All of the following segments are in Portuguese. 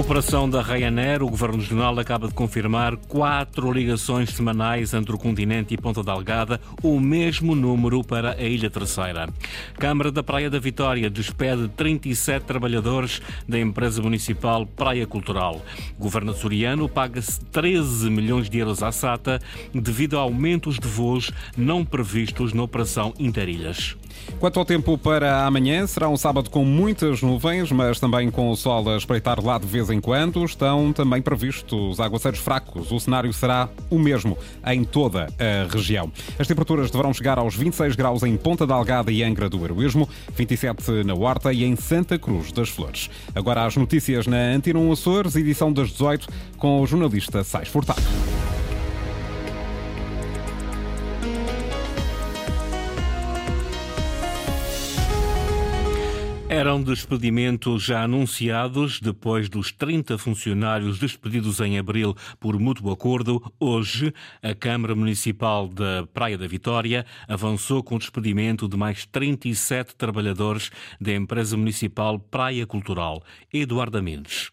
Operação da Ryanair, o Governo Regional acaba de confirmar quatro ligações semanais entre o continente e Ponta Delgada, o mesmo número para a Ilha Terceira. Câmara da Praia da Vitória despede 37 trabalhadores da empresa municipal Praia Cultural. Governo açoriano paga-se 13 milhões de euros à SATA devido a aumentos de voos não previstos na Operação Interilhas. Quanto ao tempo para amanhã, será um sábado com muitas nuvens, mas também com o sol a espreitar lá de vez em quando. Estão também previstos aguaceiros fracos. O cenário será o mesmo em toda a região. As temperaturas deverão chegar aos 26 graus em Ponta Delgada e Angra do Heroísmo, 27 na Horta e em Santa Cruz das Flores. Agora as notícias na Antena Açores, edição das 18, com o jornalista Sais Furtado. Eram despedimentos já anunciados depois dos 30 funcionários despedidos em abril por mútuo acordo. Hoje, a Câmara Municipal da Praia da Vitória avançou com o despedimento de mais 37 trabalhadores da empresa municipal Praia Cultural. Eduardo Mendes.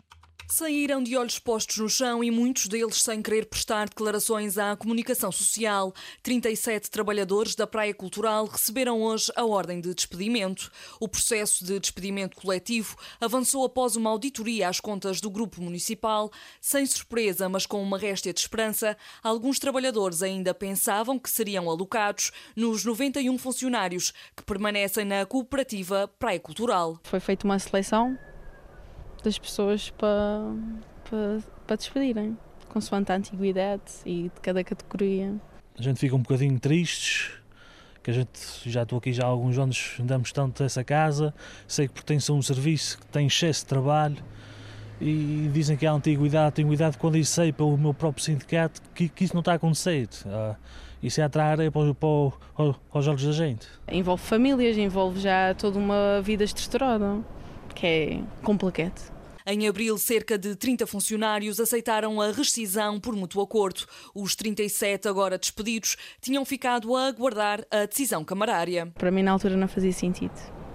Saíram de olhos postos no chão e muitos deles sem querer prestar declarações à comunicação social. 37 trabalhadores da Praia Cultural receberam hoje a ordem de despedimento. O processo de despedimento coletivo avançou após uma auditoria às contas do Grupo Municipal. Sem surpresa, mas com uma réstia de esperança, alguns trabalhadores ainda pensavam que seriam alocados nos 91 funcionários que permanecem na cooperativa Praia Cultural. Foi feita uma seleção das pessoas para, para, para despedirem, consoante a antiguidade e de cada categoria. A gente fica um bocadinho tristes, que a gente já estou aqui já há alguns anos, andamos tanto essa casa, sei que pertence a um serviço que tem excesso de trabalho e dizem que há antiguidade, antiguidade quando eu sei pelo meu próprio sindicato que, que isso não está a acontecer. Uh, isso é atrair areia para, para, para os olhos da gente. Envolve famílias, envolve já toda uma vida estruturada, que é complicado. Em abril, cerca de 30 funcionários aceitaram a rescisão por mútuo acordo. Os 37 agora despedidos tinham ficado a aguardar a decisão camarária. Para mim, na altura, não fazia sentido.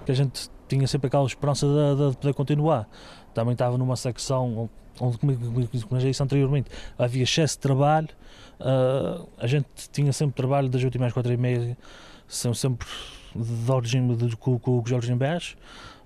A gente tinha sempre aquela esperança de, de poder continuar. Também estava numa secção onde, como já disse anteriormente, havia excesso de trabalho. Uh, a gente tinha sempre trabalho das últimas quatro e meia, sempre de origem de, com, com o Jorge Embés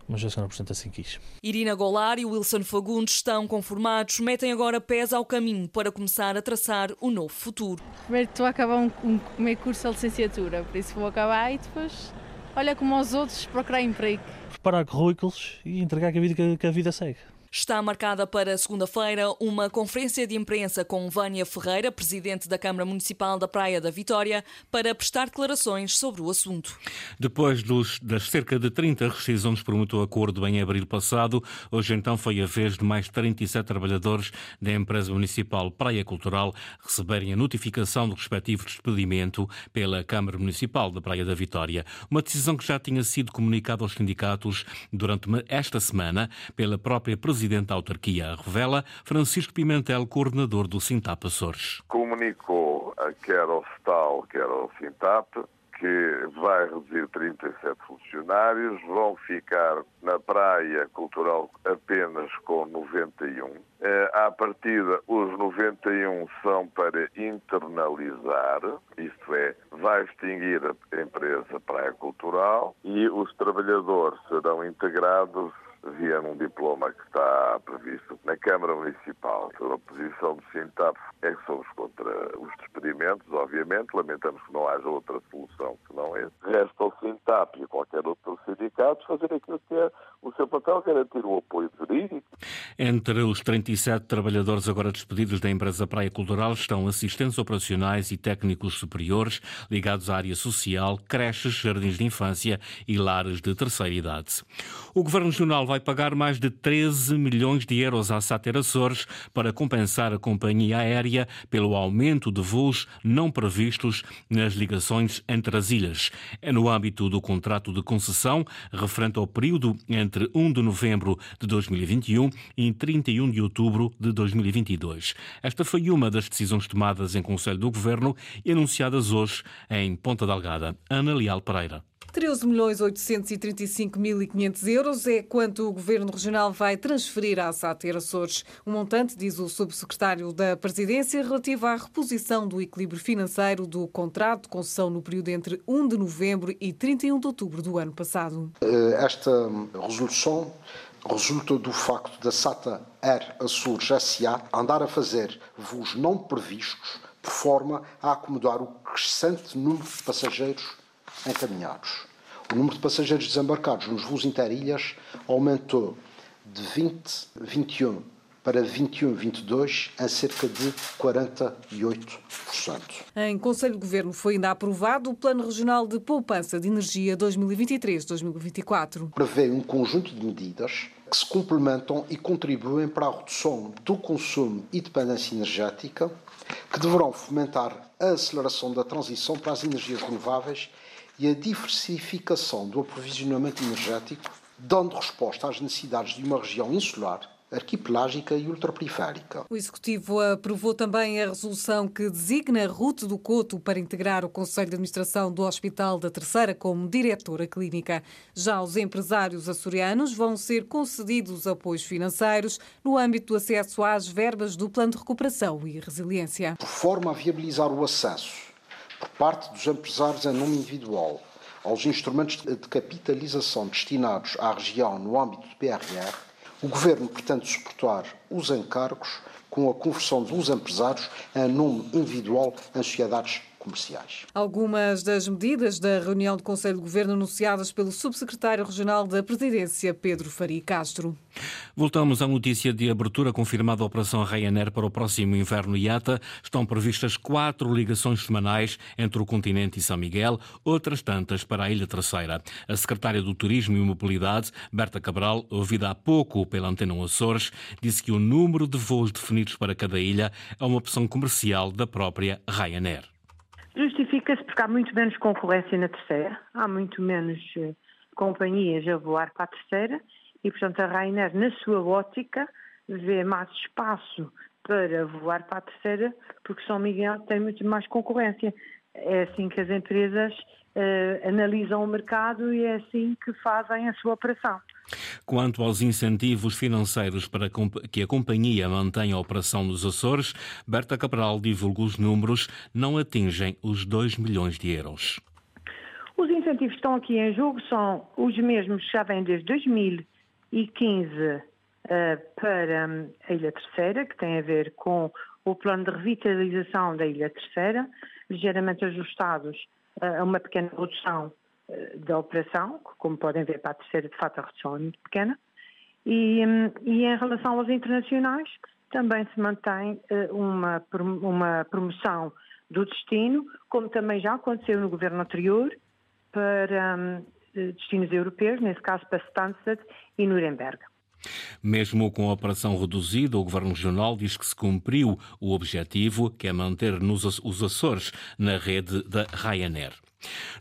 mas a senhora Presidente assim quis. Irina Golar e Wilson Fagundes estão conformados, metem agora pés ao caminho para começar a traçar o novo futuro. Primeiro estou a acabar um, um meio curso de licenciatura, por isso vou acabar e depois, olha como aos outros, procurar emprego. Preparar currículos e entregar que a vida, que a vida segue. Está marcada para segunda-feira uma conferência de imprensa com Vânia Ferreira, presidente da Câmara Municipal da Praia da Vitória, para prestar declarações sobre o assunto. Depois dos, das cerca de 30 rescisões por mútuo acordo em abril passado, hoje então foi a vez de mais 37 trabalhadores da empresa municipal Praia Cultural receberem a notificação do respectivo despedimento pela Câmara Municipal da Praia da Vitória. Uma decisão que já tinha sido comunicada aos sindicatos durante esta semana pela própria presidente presidente da autarquia revela Francisco Pimentel, coordenador do Sintap Açores. Comunicou quer ao STAL, quer ao Sintap, que vai reduzir 37 funcionários, vão ficar na praia cultural apenas com 91. Eh, à partida, os 91 são para internalizar, isto é, vai extinguir a empresa Praia Cultural e os trabalhadores serão integrados via um diploma que está previsto na Câmara Municipal. A posição do Sintap é que somos contra os despedimentos, obviamente. Lamentamos que não haja outra solução que não esse. Resta ao Sintap e a qualquer outro sindicato fazer aquilo que é o seu papel, garantir o apoio jurídico. Entre os 37 trabalhadores agora despedidos da empresa Praia Cultural estão assistentes operacionais e técnicos superiores ligados à área social, creches, jardins de infância e lares de terceira idade. O Governo Regional vai pagar mais de 13 milhões de euros à Sater Açores para compensar a companhia aérea pelo aumento de voos não previstos nas ligações entre as ilhas. É no âmbito do contrato de concessão referente ao período entre 1 de novembro de 2021 e 31 de outubro de 2022. Esta foi uma das decisões tomadas em Conselho do Governo e anunciadas hoje em Ponta Delgada. Ana Leal Pereira. 13.835.500 euros é quanto o Governo Regional vai transferir à SATER Açores. O montante, diz o Subsecretário da Presidência, relativo à reposição do equilíbrio financeiro do contrato de concessão no período entre 1 de novembro e 31 de outubro do ano passado. Eh, esta resolução resulta do facto da SATA Air Açores SA andar a fazer voos não previstos de forma a acomodar o crescente número de passageiros encaminhados. O número de passageiros desembarcados nos voos interilhas aumentou de 20, 21 para 21, 22 em cerca de 48%. Em Conselho de Governo foi ainda aprovado o Plano Regional de Poupança de Energia 2023-2024. Prevê um conjunto de medidas que se complementam e contribuem para a redução do consumo e dependência energética, que deverão fomentar a aceleração da transição para as energias renováveis e a diversificação do aprovisionamento energético, dando resposta às necessidades de uma região insular arquipelágica e ultraperiférica. O Executivo aprovou também a resolução que designa Ruth do Couto para integrar o Conselho de Administração do Hospital da Terceira como diretora clínica. Já os empresários açorianos vão ser concedidos apoios financeiros no âmbito do acesso às verbas do Plano de Recuperação e Resiliência. Por forma a viabilizar o acesso por parte dos empresários em nome individual. Aos instrumentos de capitalização destinados à região no âmbito do PRR, o Governo pretende suportar os encargos com a conversão dos empresários em nome individual em sociedades comerciais. Algumas das medidas da reunião de Conselho de Governo anunciadas pelo Subsecretário Regional da Presidência, Pedro Faria Castro. Voltamos à notícia de abertura confirmada a Operação Ryanair para o próximo inverno IATA. Estão previstas quatro ligações semanais entre o continente e São Miguel, outras tantas para a Ilha Terceira. A secretária do Turismo e Mobilidade, Berta Cabral, ouvida há pouco pela Antena Açores, disse que o número de voos definidos para cada ilha é uma opção comercial da própria Ryanair. Justifica-se porque há muito menos concorrência na terceira, há muito menos eh, companhias a voar para a terceira e, portanto, a Rainer, na sua ótica, vê mais espaço para voar para a terceira, porque São Miguel tem muito mais concorrência. É assim que as empresas uh, analisam o mercado e é assim que fazem a sua operação. Quanto aos incentivos financeiros para que a companhia mantenha a operação nos Açores, Berta Cabral divulga os números, não atingem os 2 milhões de euros. Os incentivos que estão aqui em jogo são os mesmos que já vêm desde 2015 uh, eh, para hum, a Ilha Terceira, que tem a ver com o plano de revitalização da Ilha Terceira, ligeiramente ajustados uh, a uma pequena redução eh, da operação, que, como podem ver para a terceira, de fato, a redução é muito pequena. E, hum, e em relação aos internacionais, também se mantém eh, uma, uma promoção do destino, como também já aconteceu no governo anterior, para um, destinos europeus, nesse caso para Stansted e Nuremberg. Mesmo com a operação reduzida, o Governo Regional diz que se cumpriu o objetivo, que é manter nos os Açores na rede da Ryanair.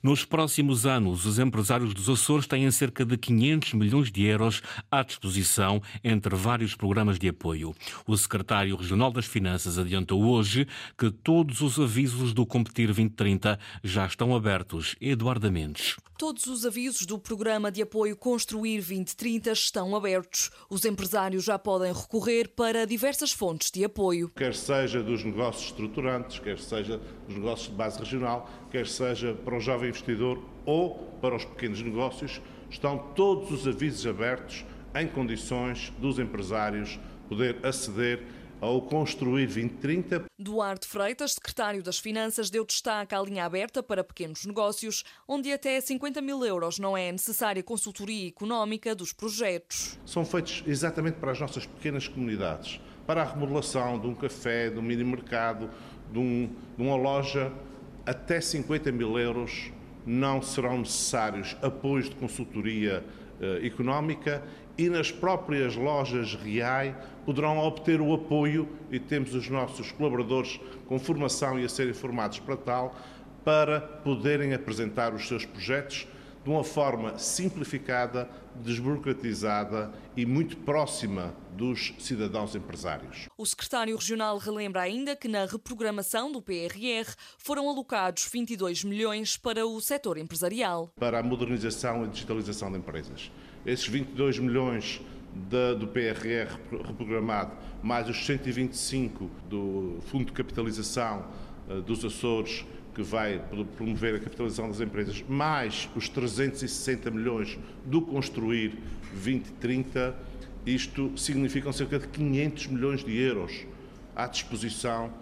Nos próximos anos, os empresários dos Açores têm cerca de 500 milhões de euros à disposição entre vários programas de apoio. O secretário regional das Finanças adiantou hoje que todos os avisos do Competir 2030 já estão abertos. Eduardo Mendes. Todos os avisos do programa de apoio Construir 2030 estão abertos. Os empresários já podem recorrer para diversas fontes de apoio. Quer seja dos negócios estruturantes, quer seja dos negócios de base regional, quer seja para o jovem investidor ou para os pequenos negócios, estão todos os avisos abertos em condições dos empresários poder aceder ao Construir 2030. Duarte Freitas, secretário das Finanças, deu destaque à linha aberta para pequenos negócios, onde até 50 mil euros não é necessária consultoria económica dos projetos. São feitos exatamente para as nossas pequenas comunidades, para a remodelação de um café, de um mini mercado, de, um, de uma loja, até 50 mil euros não serão necessários apoios de consultoria eh, económica e nas próprias lojas reais poderão obter o apoio e temos os nossos colaboradores com formação e a serem formados para tal, para poderem apresentar os seus projetos de uma forma simplificada, desburocratizada e muito próxima dos cidadãos empresários. O secretário regional relembra ainda que na reprogramação do PRR foram alocados 22 milhões para o setor empresarial. Para a modernização e digitalização de empresas. Esses 22 milhões de, do PRR reprogramado, mais os 125 do Fundo de Capitalização uh, dos Açores, que vai promover a capitalização das empresas, mais os 360 milhões do Construir 2030, isto significam cerca de 500 milhões de euros à disposição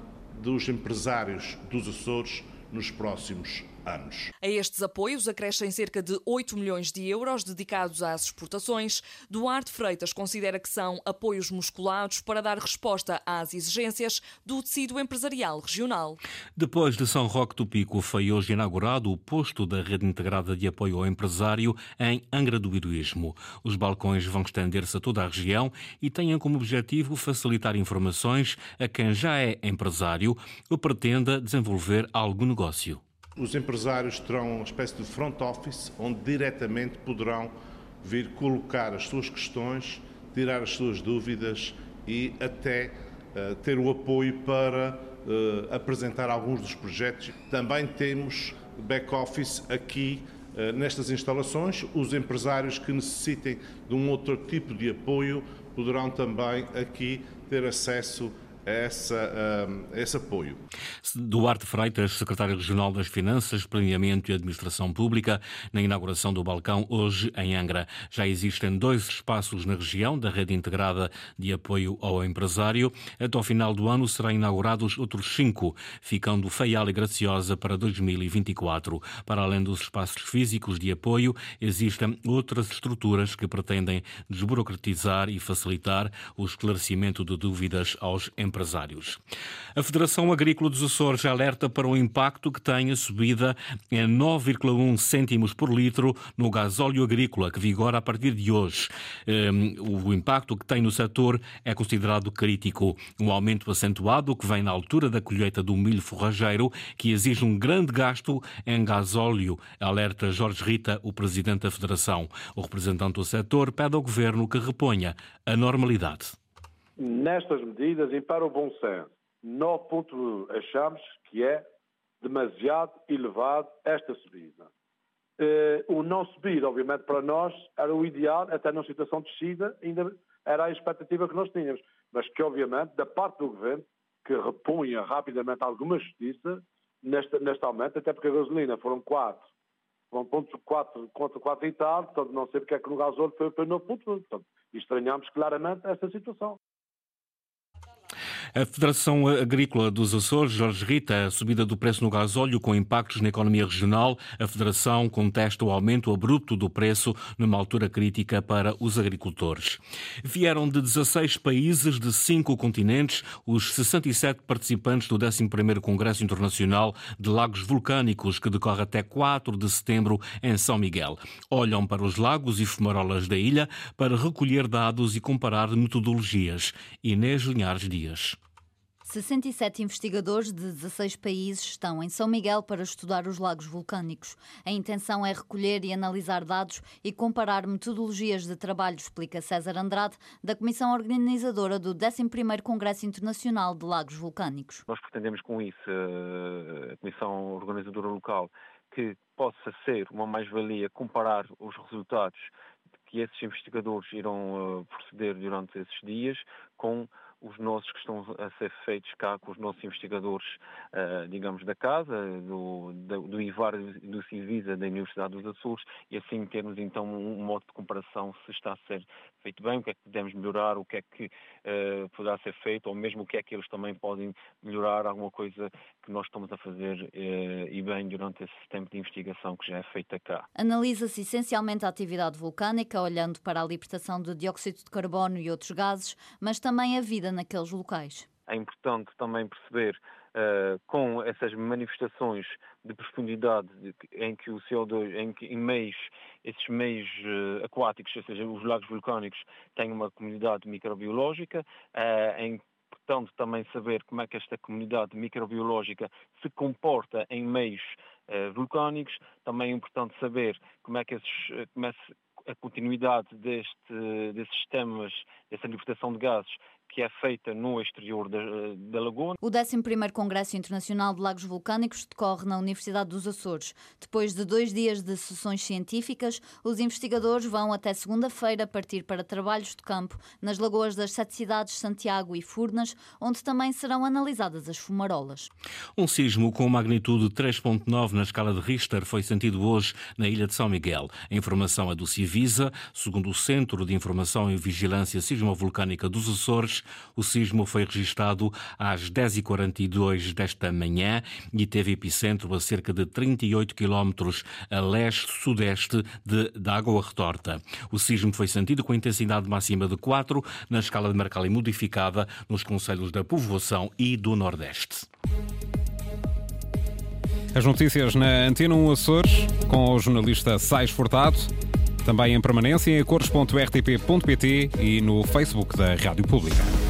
dos empresários dos Açores nos próximos anos. A estes apoios acrescem cerca de 8 milhões de euros dedicados às exportações. Duarte Freitas considera que são apoios musculados para dar resposta às exigências do tecido empresarial regional. Depois de São Roque do Pico, foi hoje inaugurado o posto da Rede Integrada de Apoio ao Empresário em Angra do Heroísmo. Os balcões vão estender-se a toda a região e têm como objetivo facilitar informações a quem já é empresário ou pretenda desenvolver algum negócio. Os empresários terão uma espécie de front office onde diretamente poderão vir colocar as suas questões, tirar as suas dúvidas e até uh, ter o apoio para uh, apresentar alguns dos projetos. Também temos back office aqui uh, nestas instalações. Os empresários que necessitem de um outro tipo de apoio poderão também aqui ter acesso essa, uh, esse apoio. Duarte Freitas, secretário regional das Finanças, Planeamento e Administração Pública, na inauguração do balcão hoje em Angra. Já existem dois espaços na região da rede integrada de apoio ao empresário. Até ao final do ano serão inaugurados outros cinco, ficando Feial e Graciosa para 2024. Para além dos espaços físicos de apoio, existem outras estruturas que pretendem desburocratizar e facilitar o esclarecimento de dúvidas aos empresários empresários. A Federação Agrícola dos Açores alerta para o impacto que tem a subida em 9,1 cêntimos por litro no gasóleo agrícola, que vigora a partir de hoje. Hum, o impacto que tem no setor é considerado crítico. Um aumento acentuado que vem na altura da colheita do milho forrageiro, que exige um grande gasto em gasóleo, alerta Jorge Rita, o presidente da Federação. O representante do setor pede ao governo que reponha a normalidade nestas medidas impera o bom senso. No ponto achamos que é demasiado elevado esta subida. Uh, o não subir, obviamente, para nós era o ideal, até numa situação de descida, ainda era a expectativa que nós tínhamos. Mas que, obviamente, da parte do governo, que repunha rapidamente alguma justiça neste, neste aumento, até porque a gasolina foram 4, foram ponto 4 contra 4 e tal, portanto, não sei porque é que no gasóleo foi para 9 pontos. Portanto, estranhamos claramente esta situação. A Federação Agrícola dos Açores, Jorge Rita, a subida do preço no gasóleo com impactos na economia regional. A Federação contesta o aumento abrupto do preço numa altura crítica para os agricultores. Vieram de 16 países de cinco continentes os 67 participantes do 11º Congresso Internacional de Lagos Vulcânicos, que decorre até 4 de setembro em São Miguel. Olham para os lagos e fumarolas da ilha para recolher dados e comparar metodologias. Inês Linhares Dias. 67 investigadores de 16 países estão em São Miguel para estudar os lagos vulcânicos. A intenção é recolher e analisar dados e comparar metodologias de trabalho, explica César Andrade, da Comissão Organizadora do 11º Congresso Internacional de Lagos Vulcânicos. Nós pretendemos com isso, eh, a Comissão Organizadora Local, que possa ser uma mais-valia comparar os resultados que esses investigadores irão uh, proceder durante esses dias com os nossos que estão a ser feitos cá com os nossos investigadores, uh, digamos, da casa, do, do IVAR e do Civisa da Universidade dos Açores, e assim termos então um modo de comparação se está a ser feito bem, o que é que podemos melhorar, o que é que uh, poderá ser feito, ou mesmo o que é que eles também podem melhorar, alguma coisa que nós estamos a fazer uh, e bem durante esse tempo de investigação que já é feita cá. Analisa-se essencialmente a atividade vulcânica, olhando para a libertação de dióxido de carbono e outros gases, mas também a vida naqueles locais. É importante também perceber uh, com essas manifestações de profundidade em que o CO2, em que em meios, esses meios uh, aquáticos, ou seja, os lagos vulcânicos, têm uma comunidade microbiológica, uh, em importante também saber como é que esta comunidade microbiológica se comporta em meios eh, vulcânicos. Também é importante saber como é que esses, como é a continuidade deste, desses sistemas, dessa libertação de gases, que é feita no exterior da, da Lagoa. O 11º Congresso Internacional de Lagos Vulcânicos decorre na Universidade dos Açores. Depois de dois dias de sessões científicas, os investigadores vão até segunda-feira partir para trabalhos de campo nas lagoas das sete cidades Santiago e Furnas, onde também serão analisadas as fumarolas. Um sismo com magnitude 3.9 na escala de Richter foi sentido hoje na ilha de São Miguel. A informação é do Civisa, segundo o Centro de Informação e Vigilância Sismovolcânica dos Açores, o sismo foi registado às 10h42 desta manhã e teve epicentro a cerca de 38 quilómetros a leste-sudeste de, Água Retorta. O sismo foi sentido com intensidade máxima de 4 na escala de Mercalli modificada nos conselhos da Povoação e do Nordeste. As notícias na Antena 1 Açores, com o jornalista Sais Furtado. Também em permanência em cores.rtp.pt e no Facebook da Rádio Pública.